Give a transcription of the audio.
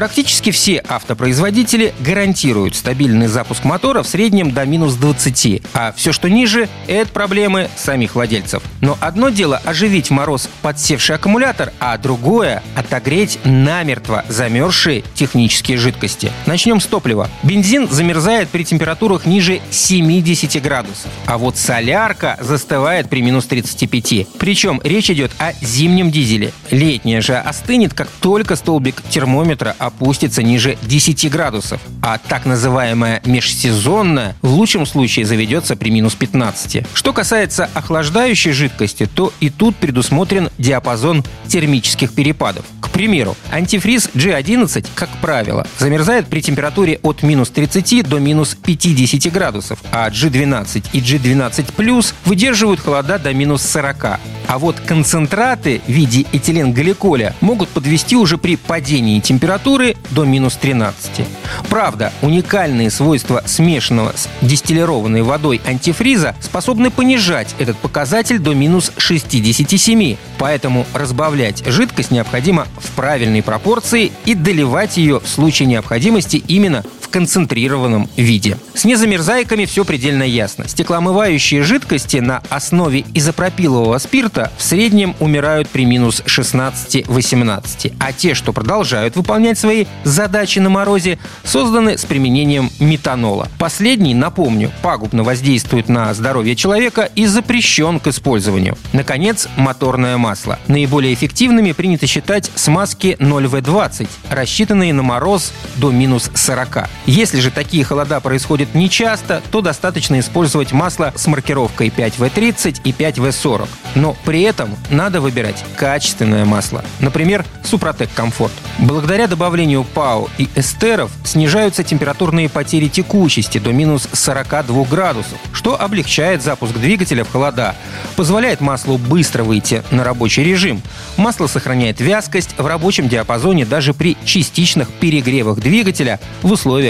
Практически все автопроизводители гарантируют стабильный запуск мотора в среднем до минус 20, а все, что ниже, это проблемы самих владельцев. Но одно дело оживить в мороз подсевший аккумулятор, а другое — отогреть намертво замерзшие технические жидкости. Начнем с топлива. Бензин замерзает при температурах ниже 70 градусов, а вот солярка застывает при минус 35. Причем речь идет о зимнем дизеле. Летняя же остынет, как только столбик термометра опустится ниже 10 градусов, а так называемая межсезонная в лучшем случае заведется при минус 15. Что касается охлаждающей жидкости, то и тут предусмотрен диапазон термических перепадов. К примеру, антифриз G11, как правило, замерзает при температуре от минус 30 до минус 50 градусов, а G12 и G12 Plus выдерживают холода до минус 40. А вот концентраты в виде этиленгликоля могут подвести уже при падении температуры до минус 13. Правда, уникальные свойства смешанного с дистиллированной водой антифриза способны понижать этот показатель до минус 67. Поэтому разбавлять жидкость необходимо в правильной пропорции и доливать ее в случае необходимости именно концентрированном виде. С незамерзайками все предельно ясно. Стеклоомывающие жидкости на основе изопропилового спирта в среднем умирают при минус 16-18, а те, что продолжают выполнять свои задачи на морозе, созданы с применением метанола. Последний, напомню, пагубно воздействует на здоровье человека и запрещен к использованию. Наконец, моторное масло. Наиболее эффективными принято считать смазки 0В20, рассчитанные на мороз до минус 40. Если же такие холода происходят нечасто, то достаточно использовать масло с маркировкой 5В30 и 5В40. Но при этом надо выбирать качественное масло. Например, Супротек Комфорт. Благодаря добавлению ПАО и эстеров снижаются температурные потери текучести до минус 42 градусов, что облегчает запуск двигателя в холода, позволяет маслу быстро выйти на рабочий режим. Масло сохраняет вязкость в рабочем диапазоне даже при частичных перегревах двигателя в условиях